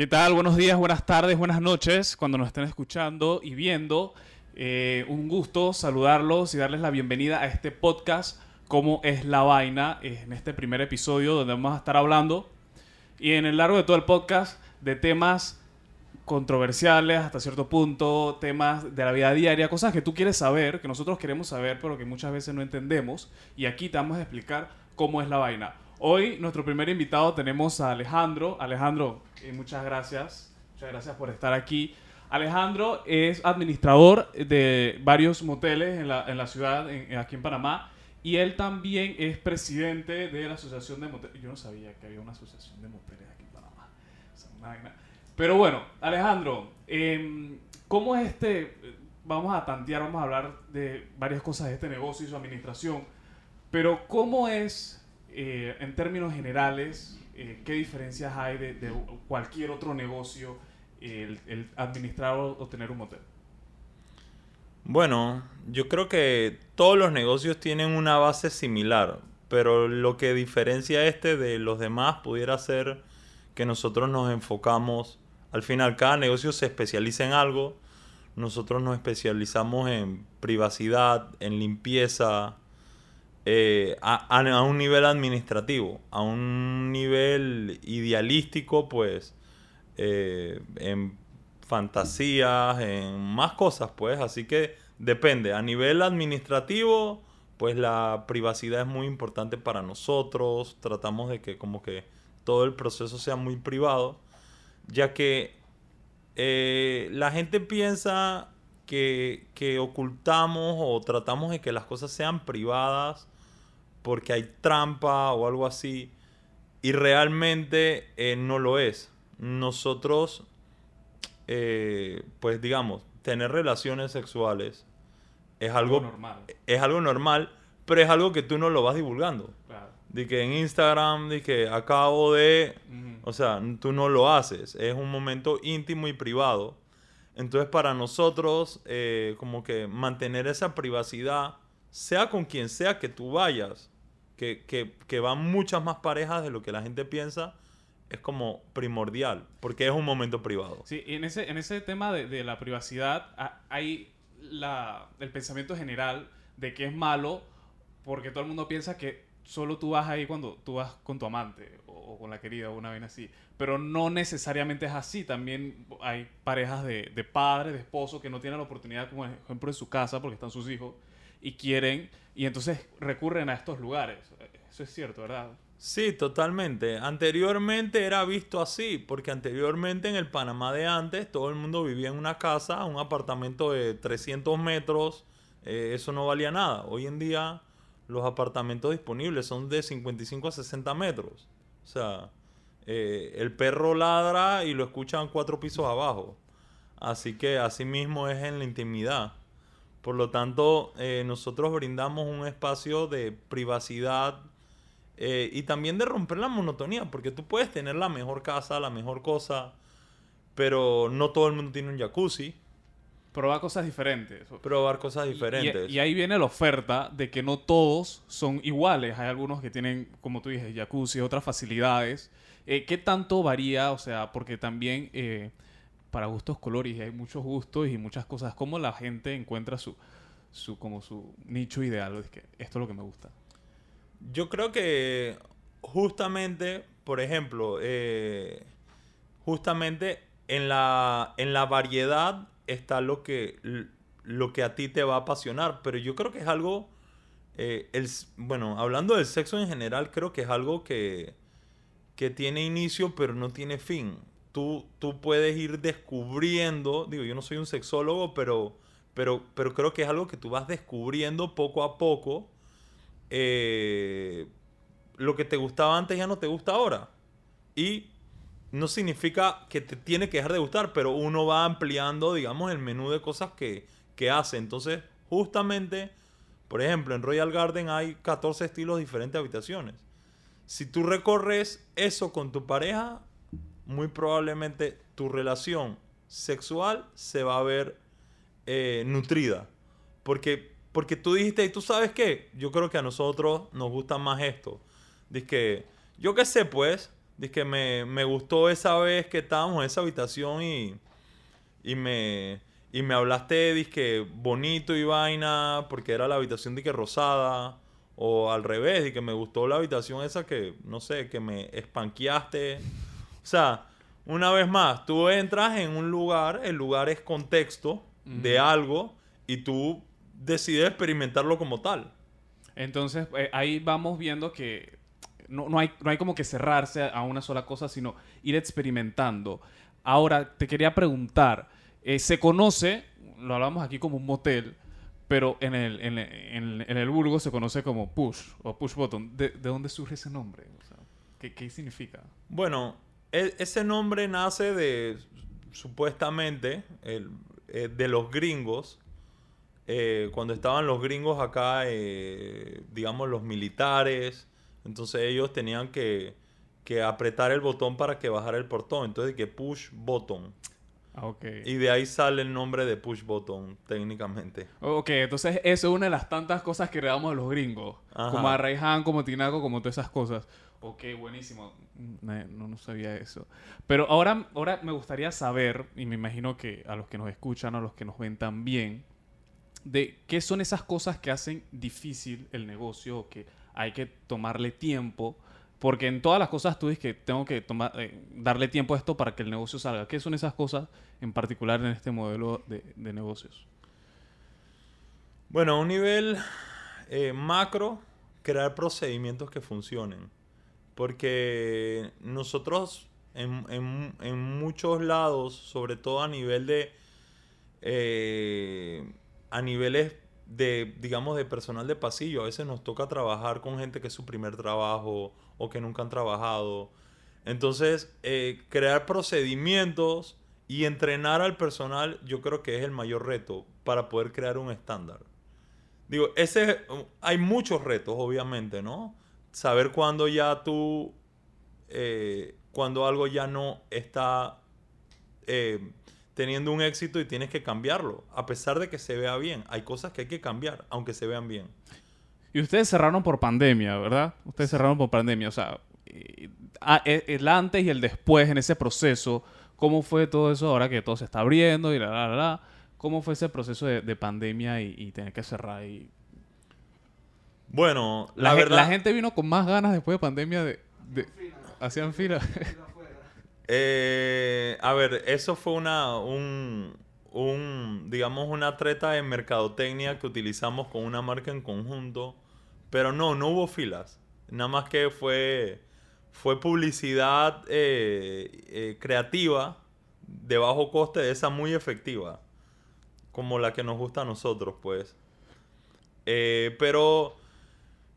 ¿Qué tal? Buenos días, buenas tardes, buenas noches, cuando nos estén escuchando y viendo. Eh, un gusto saludarlos y darles la bienvenida a este podcast, Cómo es la vaina, en este primer episodio donde vamos a estar hablando y en el largo de todo el podcast de temas controversiales hasta cierto punto, temas de la vida diaria, cosas que tú quieres saber, que nosotros queremos saber, pero que muchas veces no entendemos. Y aquí te vamos a explicar cómo es la vaina. Hoy, nuestro primer invitado, tenemos a Alejandro. Alejandro, eh, muchas gracias. Muchas gracias por estar aquí. Alejandro es administrador de varios moteles en la, ciudad, aquí en Panamá. Y él también es presidente de la Asociación de Moteles. Yo no sabía que había una asociación de moteles aquí en Panamá. Pero bueno, Alejandro, em, ¿cómo es este? Vamos a tantear, vamos a hablar de varias cosas de este negocio y su administración. Pero ¿cómo es, eh, en términos generales, eh, qué diferencias hay de, cualquier otro negocio el, el administrar o tener un motel? Bueno, yo creo que todos los negocios tienen una base similar, pero lo que diferencia este de los demás pudiera ser que nosotros nos enfocamos, al final cada negocio se especializa en algo, nosotros nos especializamos en privacidad, en limpieza, eh, a, un nivel administrativo, a un nivel idealístico, pues eh, en fantasías, en más cosas, pues. Así que depende. A nivel administrativo, pues la privacidad es muy importante para nosotros. Tratamos de que como que todo el proceso sea muy privado, ya que eh, la gente piensa que, que, ocultamos o tratamos de que las cosas sean privadas porque hay trampa o algo así. Y realmente eh, no lo es. Nosotros eh, pues digamos, tener relaciones sexuales es algo, normal. Es algo normal, pero es algo que tú no lo vas divulgando. Claro. De que en Instagram, de que acabo de... O sea, tú no lo haces. Es un momento íntimo y privado. Entonces para nosotros, eh, como que mantener esa privacidad, sea con quien sea que tú vayas, que, que, van muchas más parejas de lo que la gente piensa, es como primordial, porque es un momento privado. Sí, y en ese, en ese tema de, la privacidad hay la, el pensamiento general de que es malo porque todo el mundo piensa que solo tú vas ahí cuando tú vas con tu amante o, con la querida o una vez así. Pero no necesariamente es así. También hay parejas de, de padres, de esposos que no tienen la oportunidad, como ejemplo en su casa porque están sus hijos y quieren y entonces recurren a estos lugares. Eso es cierto, ¿verdad? Sí, totalmente. Anteriormente era visto así, porque anteriormente en el Panamá de antes todo el mundo vivía en una casa, un apartamento de 300 metros, eh, eso no valía nada. Hoy en día los apartamentos disponibles son de 55 a 60 metros. O sea, eh, el perro ladra y lo escuchan cuatro pisos abajo. Así que así mismo es en la intimidad. Por lo tanto, eh, nosotros brindamos un espacio de privacidad eh, y también de romper la monotonía, porque tú puedes tener la mejor casa, la mejor cosa, pero no todo el mundo tiene un jacuzzi. Probar cosas diferentes. Probar cosas diferentes. Y, ahí viene la oferta de que no todos son iguales. Hay algunos que tienen, como tú dices, jacuzzi, otras facilidades. Eh, ¿Qué tanto varía? O sea, porque también eh, para gustos colores hay muchos gustos y muchas cosas. ¿Cómo la gente encuentra su, su, como su nicho ideal? Es que esto es lo que me gusta. Yo creo que justamente, por ejemplo, eh, justamente en la, en la variedad está lo que, lo que a ti te va a apasionar, pero yo creo que es algo, eh, el, bueno, hablando del sexo en general, creo que es algo que, que tiene inicio pero no tiene fin. Tú, tú puedes ir descubriendo, digo, yo no soy un sexólogo, pero, pero, pero creo que es algo que tú vas descubriendo poco a poco eh, lo que te gustaba antes ya no te gusta ahora. Y no significa que te tiene que dejar de gustar, pero uno va ampliando, digamos, el menú de cosas que, que hace. Entonces, justamente, por ejemplo, en Royal Garden hay 14 estilos diferentes de habitaciones. Si tú recorres eso con tu pareja, muy probablemente tu relación sexual se va a ver eh, nutrida. Porque porque tú dijiste, ¿y tú sabes qué? Yo creo que a nosotros nos gusta más esto. Dice que, yo qué sé, pues, Dice me, me gustó esa vez que estábamos en esa habitación y, y me, y me hablaste, dizque bonito y vaina, porque era la habitación de que rosada. O al revés, y que me gustó la habitación esa que, no sé, que me espanqueaste. O sea, una vez más, tú entras en un lugar, el lugar es contexto de algo y tú decides experimentarlo como tal. Entonces, eh, ahí vamos viendo que no, no, hay, no hay como que cerrarse a una sola cosa, sino ir experimentando. Ahora, te quería preguntar, eh, se conoce, lo hablamos aquí como un motel, pero en el, en, en, en el vulgo se conoce como push o push button. ¿De, de dónde surge ese nombre? ¿qué, ¿qué, significa? Bueno, e, ese nombre nace de, supuestamente, el, eh, de los gringos. Eh, cuando estaban los gringos acá, digamos, los militares, entonces ellos tenían que, que, apretar el botón para que bajara el portón. Entonces, que push button. Ah, okay. Y de ahí sale el nombre de push button, técnicamente. Ok, entonces eso es una de las tantas cosas que heredamos de los gringos. Ajá. Como a Raihan, como Tinaco, como todas esas cosas. Ok, buenísimo. No, no, sabía eso. Pero ahora, ahora me gustaría saber, y me imagino que a los que nos escuchan, a los que nos ven también, de qué son esas cosas que hacen difícil el negocio, que hay que tomarle tiempo porque en todas las cosas tú dices que tengo que eh, darle tiempo a esto para que el negocio salga. ¿Qué son esas cosas en particular en este modelo de, negocios? Bueno, a un nivel eh, macro, crear procedimientos que funcionen. Porque nosotros en muchos lados, sobre todo a nivel de... Eh, a niveles de, digamos, de personal de pasillo. A veces nos toca trabajar con gente que es su primer trabajo o que nunca han trabajado. Entonces, eh, crear procedimientos y entrenar al personal yo creo que es el mayor reto para poder crear un estándar. Digo, ese, hay muchos retos, obviamente, ¿no? Saber cuándo ya tú, eh, cuando algo ya no está eh, teniendo un éxito y tienes que cambiarlo, a pesar de que se vea bien. Hay cosas que hay que cambiar, aunque se vean bien. Y ustedes cerraron por pandemia, ¿verdad? Ustedes cerraron por pandemia, o sea, e, el antes y el después en ese proceso, ¿cómo fue todo eso ahora que todo se está abriendo y la, la, la, la? ¿Cómo fue ese proceso de, de pandemia y, y, tener que cerrar? Y... Bueno, la, la, verdad... La gente vino con más ganas después de pandemia de... de hacían fila. Eh, a ver, eso fue una, un, un, digamos, una treta de mercadotecnia que utilizamos con una marca en conjunto. Pero no, no hubo filas. Nada más que fue, fue publicidad eh, eh, creativa de bajo coste, esa muy efectiva. Como la que nos gusta a nosotros, pues. Eh, pero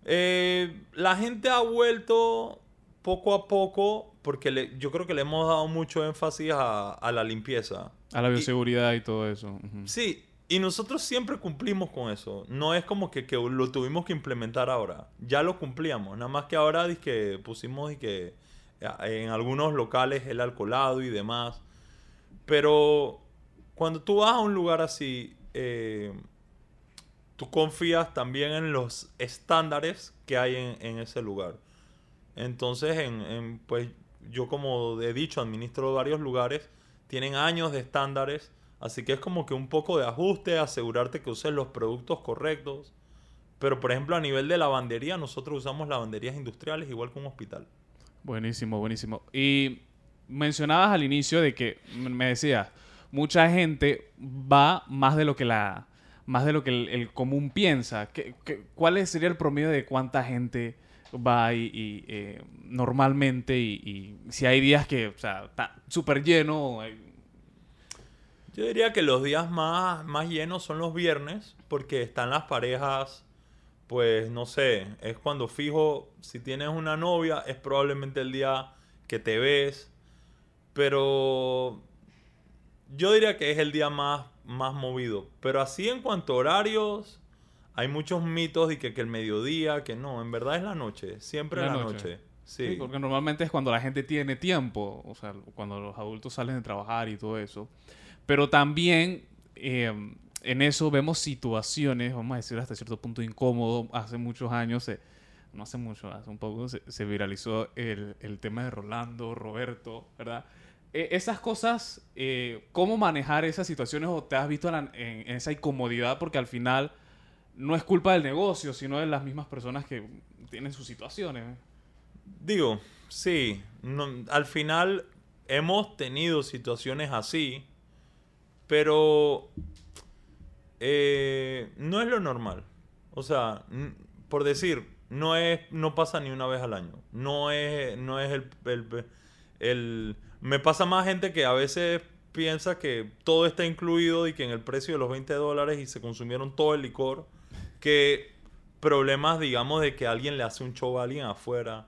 la gente ha vuelto poco a poco porque le, yo creo que le hemos dado mucho énfasis a, a la limpieza. A la bioseguridad y, y todo eso. Uh -huh. Sí, y nosotros siempre cumplimos con eso. No es como que, que, lo tuvimos que implementar ahora. Ya lo cumplíamos. Nada más que ahora que pusimos y que en algunos locales el alcoholado y demás. Pero cuando tú vas a un lugar así, eh, tú confías también en los estándares que hay en, en ese lugar. Entonces, en, en, pues yo como he dicho, administro varios lugares, tienen años de estándares, así que es como que un poco de ajuste, asegurarte que uses los productos correctos. Pero por ejemplo a nivel de lavandería, nosotros usamos lavanderías industriales igual que un hospital. Buenísimo, buenísimo. Y mencionabas al inicio de que me decías, mucha gente va más de lo que la más de lo que el, común piensa. ¿Qué, qué, ¿Cuál sería el promedio de cuánta gente va y, eh, normalmente y, si hay días que, o sea, está súper lleno. Yo diría que los días más, más llenos son los viernes porque están las parejas, pues no sé, es cuando fijo, si tienes una novia es probablemente el día que te ves, pero yo diría que es el día más, más movido. Pero así en cuanto a horarios, hay muchos mitos de que, que, el mediodía, que no, en verdad es la noche, siempre la, la noche. noche. Sí. sí. porque normalmente es cuando la gente tiene tiempo, o sea, cuando los adultos salen de trabajar y todo eso. Pero también eh, en eso vemos situaciones, vamos a decir hasta cierto punto incómodo, hace muchos años se, no hace mucho, hace un poco, se, se viralizó el, el tema de Rolando, Roberto, ¿verdad? E- esas cosas, eh, ¿cómo manejar esas situaciones o te has visto en, la- en- en esa incomodidad? Porque al final no es culpa del negocio, sino de las mismas personas que tienen sus situaciones. Digo, sí, al final hemos tenido situaciones así, pero eh, no es lo normal. O sea, por decir, no es, no pasa ni una vez al año. No es, no es el- el- me pasa más gente que a veces piensa que todo está incluido y que en el precio de los 20 dólares y se consumieron todo el licor, que problemas, digamos, de que alguien le hace un show a alguien afuera.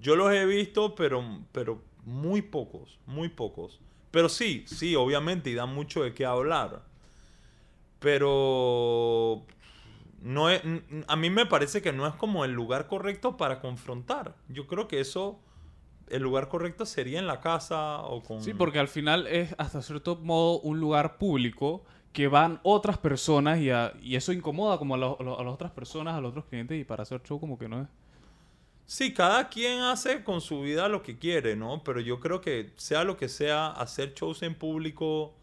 Yo los he visto, pero, pero muy pocos, muy pocos. Pero sí, sí, obviamente, y da mucho de qué hablar. Pero no es, a mí me parece que no es como el lugar correcto para confrontar. Yo creo que eso, el lugar correcto sería en la casa o con... Sí, porque al final es hasta cierto modo un lugar público que van otras personas y, a- y eso incomoda como a, lo- a las otras personas, a los otros clientes y para hacer show como que no es. Sí, cada quien hace con su vida lo que quiere, ¿no? Pero yo creo que sea lo que sea, hacer shows en público,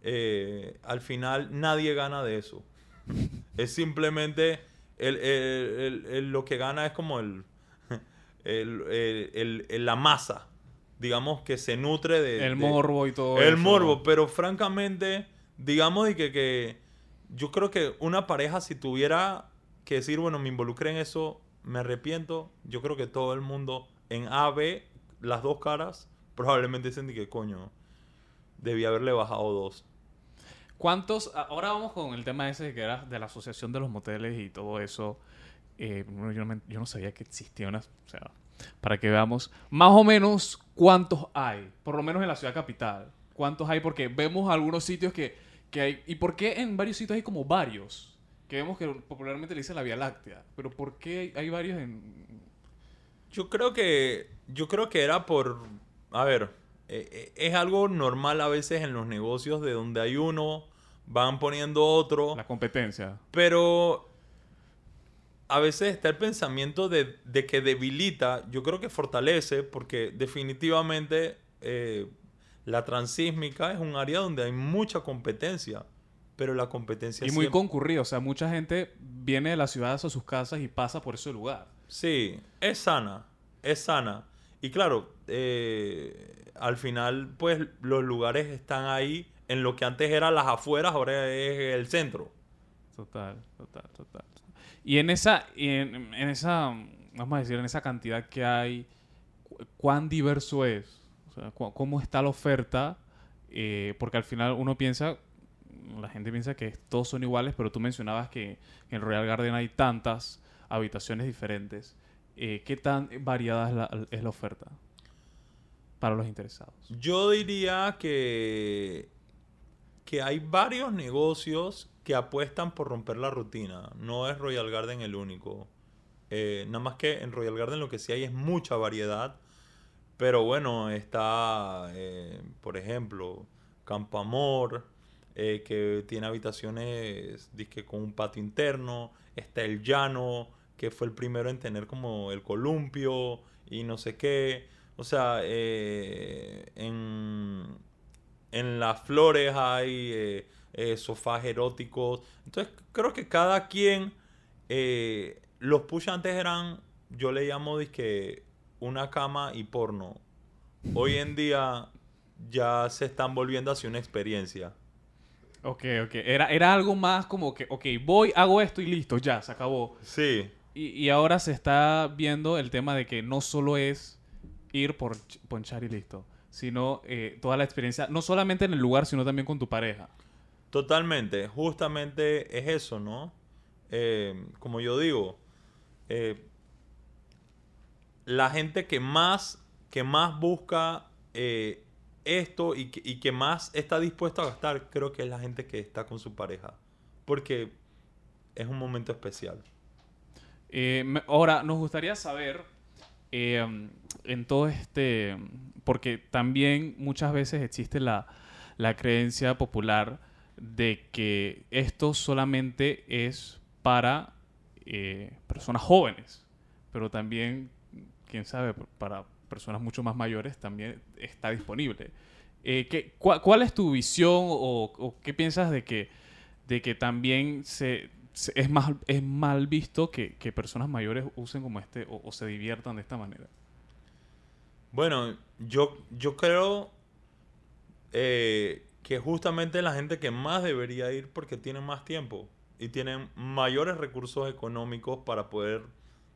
eh, al final nadie gana de eso. es simplemente el, el- el- lo que gana es como el, la masa, digamos, que se nutre de... El de- morbo y todo el eso. morbo, pero francamente, digamos de que, que yo creo que una pareja si tuviera que decir, bueno, me involucré en eso, me arrepiento, yo creo que todo el mundo en A, B, las dos caras, probablemente dicen que coño, debí haberle bajado dos. ¿Cuántos? Ahora vamos con el tema ese que era de la asociación de los moteles y todo eso. Eh, yo, no yo no sabía que existía una... O sea, para que veamos más o menos cuántos hay, por lo menos en la ciudad capital. ¿Cuántos hay? Porque vemos algunos sitios que, que hay... ¿Y por qué en varios sitios hay como varios? Que vemos que popularmente le dicen la Vía Láctea. Pero ¿por qué hay, varios en... Yo creo que, yo creo que era por, a ver, eh, eh, es algo normal a veces en los negocios de donde hay uno, van poniendo otro. La competencia. Pero a veces está el pensamiento de, de que debilita, yo creo que fortalece, porque definitivamente eh, la transísmica es un área donde hay mucha competencia, pero la competencia Y muy concurrido. O sea, mucha gente viene de las ciudades a sus casas y pasa por ese lugar. Sí, es sana, es sana. Y claro, eh, al final, pues los lugares están ahí en lo que antes era las afueras, ahora es el centro. Total, total, total. Y en esa, y en, en esa, vamos a decir, en esa cantidad que hay, cu- ¿cuán diverso es? ¿Cómo está la oferta? Eh, porque al final uno piensa, la gente piensa que todos son iguales, pero tú mencionabas que en Royal Garden hay tantas habitaciones diferentes. Eh, ¿Qué tan variada es la, es la oferta para los interesados? Yo diría que, que hay varios negocios que apuestan por romper la rutina. No es Royal Garden el único. Eh, nada más que en Royal Garden lo que sí hay es mucha variedad. Pero bueno, está, eh, por ejemplo, Campo Amor, eh, que tiene habitaciones dizque, con un patio interno. Está El Llano, que fue el primero en tener como el columpio y no sé qué. O sea, eh, en, en las flores hay eh, sofás eróticos. Entonces, creo que cada quien. los push antes eran, yo le llamo que una cama y porno. Hoy en día ya se están volviendo hacia una experiencia. Ok, ok. Era, era algo más como que, ok, voy, hago esto y listo, ya, se acabó. Sí, Y, y ahora se está viendo el tema de que no solo es ir por ch- ponchar y listo, sino eh, toda la experiencia, no solamente en el lugar, sino también con tu pareja. Totalmente, justamente es eso, ¿no? Eh, como yo digo, eh, la gente que más, que más busca eh, esto y que, y que más está dispuesto a gastar, creo que es la gente que está con su pareja. Porque es un momento especial. Eh, ahora, nos gustaría saber, eh, en todo este, porque también muchas veces existe la, la creencia popular de que esto solamente es para personas jóvenes. pero también, quién sabe, para personas mucho más mayores también está disponible. Eh, ¿qué- ¿Cuál es tu visión o, qué piensas de que, de que también se, es, más, es mal visto que, que personas mayores usen como este o, o se diviertan de esta manera? Bueno, yo, yo creo eh, que justamente la gente que más debería ir porque tienen más tiempo y tienen mayores recursos económicos para poder,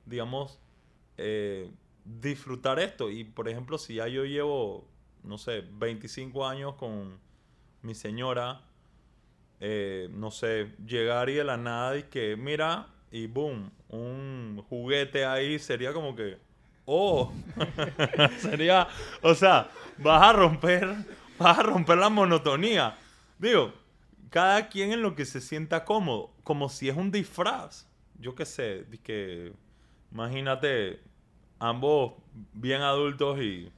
digamos, eh, disfrutar esto. Y por ejemplo, si ya yo llevo, no sé, 25 años con mi señora, eh, no sé, llegar y de la nada y que, mira, y boom, un juguete ahí sería como que, oh, sería, o sea, vas a romper, vas a romper la monotonía. Digo, cada quien en lo que se sienta cómodo, como si es un disfraz. Yo qué sé, que imagínate ambos bien adultos y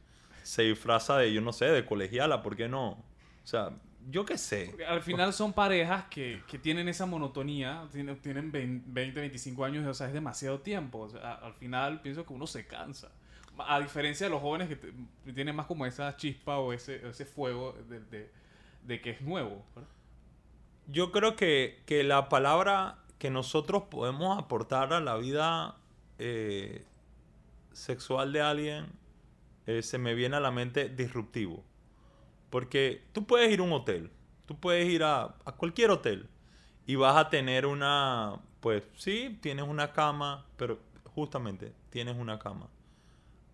se disfraza de, yo no sé, de colegiala, ¿por qué no? O sea, yo qué sé. Porque al final son parejas que, que tienen esa monotonía, tienen, tienen 20, 25 años, o sea, es demasiado tiempo. O sea, al final pienso que uno se cansa. A diferencia de los jóvenes que te- tienen más como esa chispa o ese, ese fuego de, de- de que es nuevo. ¿verdad? Yo creo que, que la palabra que nosotros podemos aportar a la vida eh, sexual de alguien eh, se me viene a la mente disruptivo. Porque tú puedes ir a un hotel, tú puedes ir a, a cualquier hotel y vas a tener una, pues sí, tienes una cama, pero justamente tienes una cama.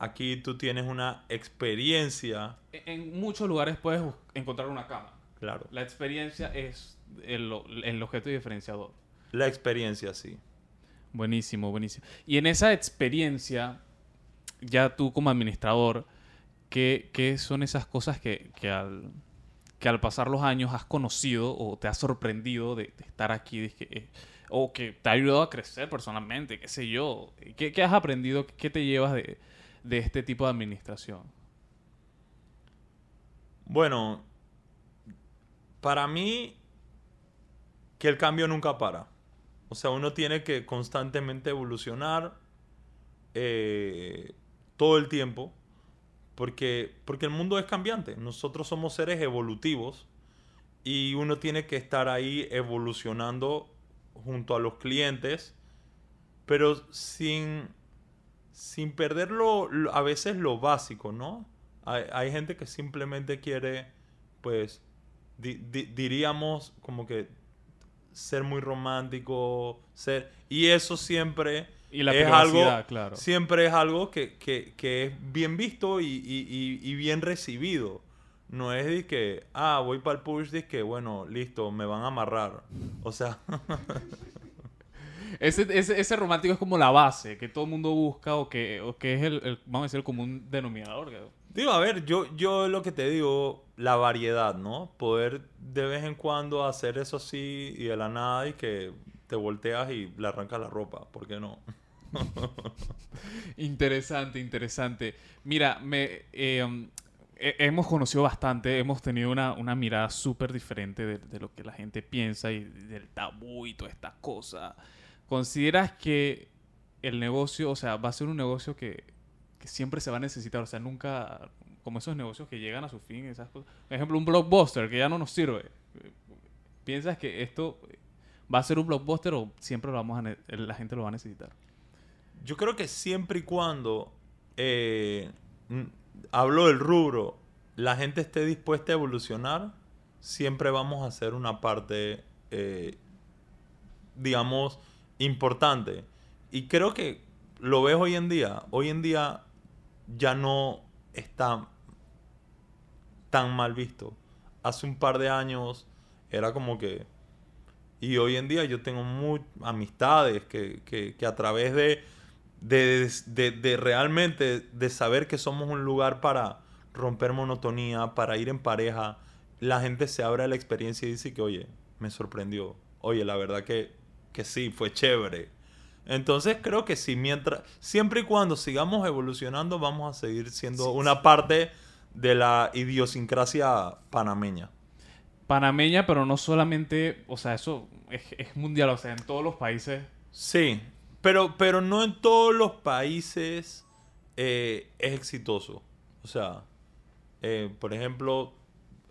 Aquí tú tienes una experiencia, En, muchos lugares puedes encontrar una cama. claro, La experiencia es el, el objeto diferenciador. la experiencia sí. Buenísimo, buenísimo. Y en esa experiencia, ya tú como administrador, ¿qué, qué son esas cosas que, que al, que al pasar los años has conocido o te has sorprendido de, estar aquí? eh, o que te ha ayudado a crecer personalmente, qué sé yo. ¿Qué, qué has aprendido? ¿Qué te llevas de, de este tipo de administración? Bueno, para mí que el cambio nunca para. O sea, uno tiene que constantemente evolucionar eh, todo el tiempo porque, porque el mundo es cambiante. Nosotros somos seres evolutivos y uno tiene que estar ahí evolucionando junto a los clientes, pero sin, sin perder lo- a veces lo básico, ¿no? Hay, hay gente que simplemente quiere, pues, di- di- diríamos como que ser muy romántico, ser... Y eso siempre Y la es algo, claro. siempre es algo que, que- que es bien visto y, y- y- bien recibido. No es de que, ah, voy para el push, de que, bueno, listo, me van a amarrar. O sea, Ese, ese, ese romántico es como la base que todo el mundo busca o que, o que es el, el- vamos a decir, el común denominador. Digo, a ver, yo, yo lo que te digo, la variedad, ¿no? Poder de vez en cuando hacer eso así y de la nada y que te volteas y le arrancas la ropa, ¿por qué no? Interesante, interesante. Mira, me, eh, um, he- hemos conocido bastante, hemos tenido una, una mirada súper diferente de, de lo que la gente piensa y del tabú y toda esta cosa. ¿Consideras que el negocio, o sea, va a ser un negocio que, que siempre se va a necesitar? O sea, nunca, como esos negocios que llegan a su fin, esas cosas. Por ejemplo, un blockbuster que ya no nos sirve. ¿Piensas que esto va a ser un blockbuster o siempre lo vamos a la gente lo va a necesitar? Yo creo que siempre y cuando eh, hablo del rubro, la gente esté dispuesta a evolucionar, siempre vamos a ser una parte, eh, digamos, importante. Y creo que lo ves hoy en día. Hoy en día ya no está tan mal visto. Hace un par de años era como que... Y hoy en día yo tengo muy amistades que, que- que a través de, de, de- de realmente de saber que somos un lugar para romper monotonía, para ir en pareja, la gente se abre a la experiencia y dice que, oye, me sorprendió. Oye, la verdad que, que sí, fue chévere. Entonces creo que sí, mientras, siempre y cuando sigamos evolucionando, vamos a seguir siendo una parte de la idiosincrasia panameña. Panameña, pero no solamente, o sea, eso es, mundial, o sea, en todos los países. Sí, Pero, pero no en todos los países eh, es exitoso. O sea, eh, por ejemplo,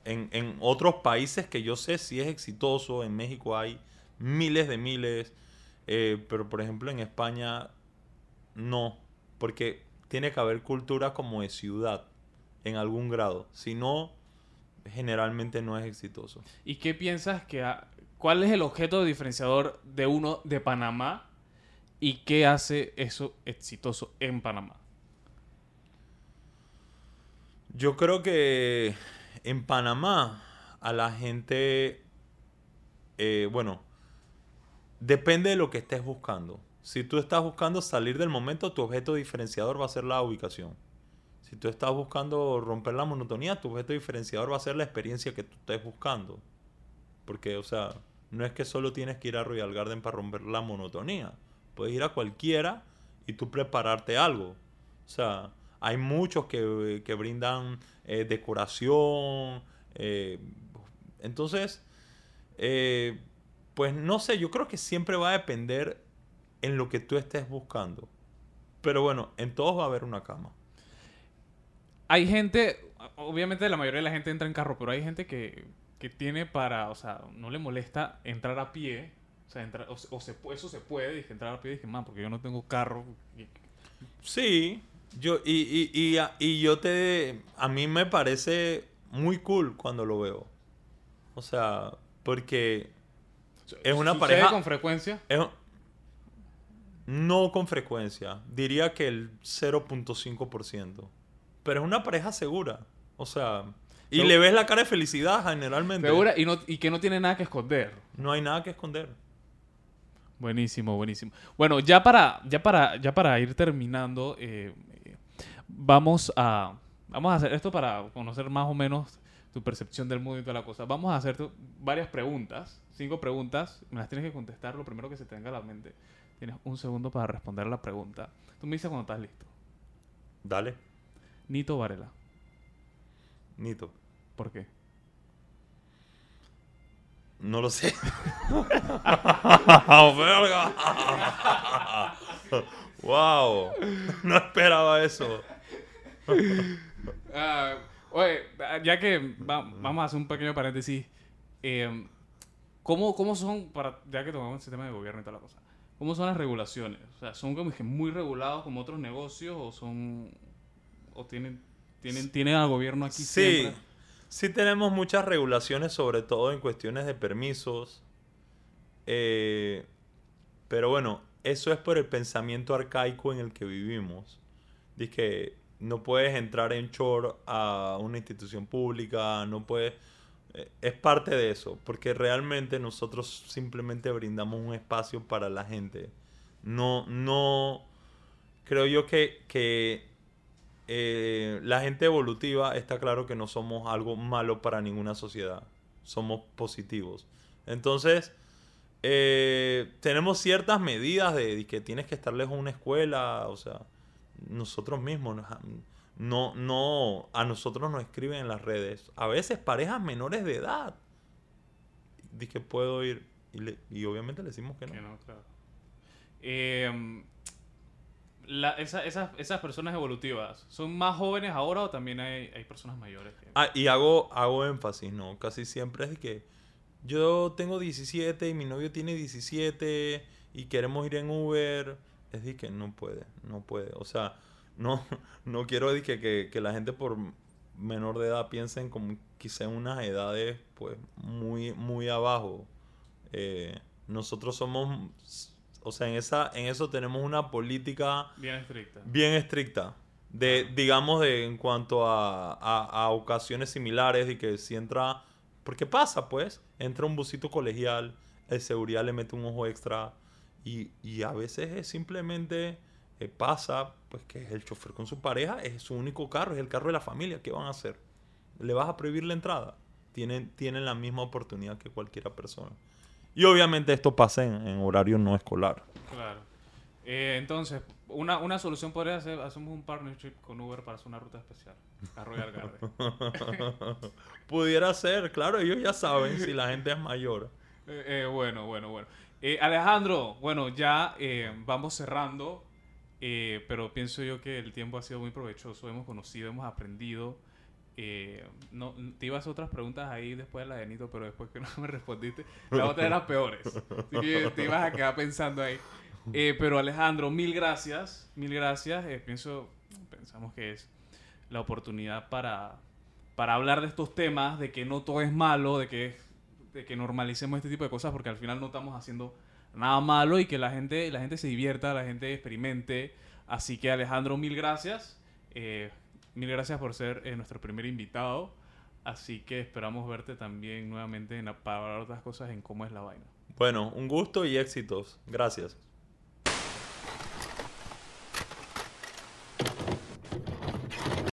en, en otros países que yo sé si es exitoso, en México hay miles de miles, eh, pero por ejemplo en España no, porque tiene que haber cultura como de ciudad en algún grado. Si no, generalmente no es exitoso. ¿Y qué piensas que... ha- ¿Cuál es el objeto diferenciador de uno de Panamá y qué hace eso exitoso en Panamá? Yo creo que en Panamá a la gente, eh, bueno, depende de lo que estés buscando. Si tú estás buscando salir del momento, tu objeto diferenciador va a ser la ubicación. Si tú estás buscando romper la monotonía, tu objeto diferenciador va a ser la experiencia que tú estés buscando. Porque, o sea, no es que solo tienes que ir a Royal Garden para romper la monotonía. Puedes ir a cualquiera y tú prepararte algo. O sea, hay muchos que, que brindan eh, decoración. eh, entonces, eh, pues no sé, yo creo que siempre va a depender en lo que tú estés buscando. Pero bueno, en todos va a haber una cama. Hay gente, obviamente la mayoría de la gente entra en carro, pero hay gente que, que tiene para, o sea, no le molesta entrar a pie. O sea, entrar, o, o se, eso se puede, dije, entrar a pie, dije, man, porque yo no tengo carro. Sí, yo, y, y, y, a- y yo te. A mí me parece muy cool cuando lo veo. O sea, porque Es una ¿Sucede pareja- con frecuencia? es. No con frecuencia. Diría que el 0.5%. Pero es una pareja segura. O sea. Y Segu- le ves la cara de felicidad generalmente. Segura y, no, y que no tiene nada que esconder. No hay nada que esconder. Buenísimo, buenísimo. Bueno, ya para, ya para, ya para ir terminando, eh, vamos a, vamos a hacer esto para conocer más o menos tu percepción del mundo y toda la cosa. Vamos a hacerte varias preguntas, cinco preguntas. Me las tienes que contestar lo primero que se te venga a la mente. Tienes un segundo para responder la pregunta. Tú me dices cuando estás listo. Dale, Nito Varela. Nito. ¿Por qué? No lo sé. ¡Oh, verga! ¡Wow! No esperaba eso. Ah, oye, ya que va- vamos a hacer un pequeño paréntesis, eh, ¿cómo, ¿cómo son, para, ya que tomamos el sistema de gobierno y toda la cosa, cómo son las regulaciones? O sea, ¿son como que muy regulados como otros negocios o son, o tienen, tienen, tienen al gobierno aquí Sí, siempre? sí tenemos muchas regulaciones, sobre todo en cuestiones de permisos. Eh, pero bueno, eso es por el pensamiento arcaico en el que vivimos. Dice que no puedes entrar en short a una institución pública, no puedes... eh, Es parte de eso, porque realmente nosotros simplemente brindamos un espacio para la gente. No, no, creo yo que, que eh, la gente evolutiva está claro que no somos algo malo para ninguna sociedad. Somos positivos. Entonces, eh, tenemos ciertas medidas de, que tienes que estar lejos de una escuela. O sea, nosotros mismos, no, no, a nosotros nos escriben en las redes. A veces parejas menores de edad. Dice puedo ir. Y, obviamente le decimos que no. Eh, la- esa- esas, esas personas evolutivas, ¿son más jóvenes ahora o también hay, hay personas mayores? Ah, y hago, hago énfasis, ¿no? Casi siempre es que yo tengo 17 y mi novio tiene 17 y queremos ir en Uber. Es de que no puede, no puede. O sea, no, no quiero de que, que, que la gente por menor de edad piensen como quizá en unas edades pues muy, muy abajo. Eh, nosotros somos, o sea, en, esa, en eso tenemos una política Bien estricta. bien estricta. De, digamos, de, en cuanto a, a, a ocasiones similares, y que si entra. Porque pasa, pues. Entra un busito colegial, el seguridad le mete un ojo extra. Y, y a veces es simplemente. eh, pasa, pues que es el chofer con su pareja, es su único carro, es el carro de la familia. ¿Qué van a hacer? ¿Le vas a prohibir la entrada? Tienen, tienen la misma oportunidad que cualquiera persona. Y obviamente esto pasa en, en horario no escolar. Claro. Eh, entonces, una, una solución podría ser, hacemos un partnership con Uber para hacer una ruta especial a Royal Garden. Pudiera ser, claro, ellos ya saben si la gente es mayor. Eh, eh, bueno, bueno, bueno. Alejandro, bueno, ya eh, vamos cerrando, pero pienso yo que el tiempo ha sido muy provechoso, hemos conocido, hemos aprendido. Eh, no, te ibas otras preguntas ahí después de la de Nito, pero después que no me respondiste, las otras eran peores. Te ibas a quedar pensando ahí. Eh, pero Alejandro, mil gracias, mil gracias. Eh, pienso, pensamos que es la oportunidad para, para hablar de estos temas, de que no todo es malo, de que, de que normalicemos este tipo de cosas, porque al final no estamos haciendo nada malo y que la gente, la gente se divierta, la gente experimente. Así que Alejandro, mil gracias. Eh, mil gracias por ser eh, nuestro primer invitado. Así que esperamos verte también nuevamente en, para hablar otras cosas en cómo es la vaina. Bueno, un gusto y éxitos. Gracias.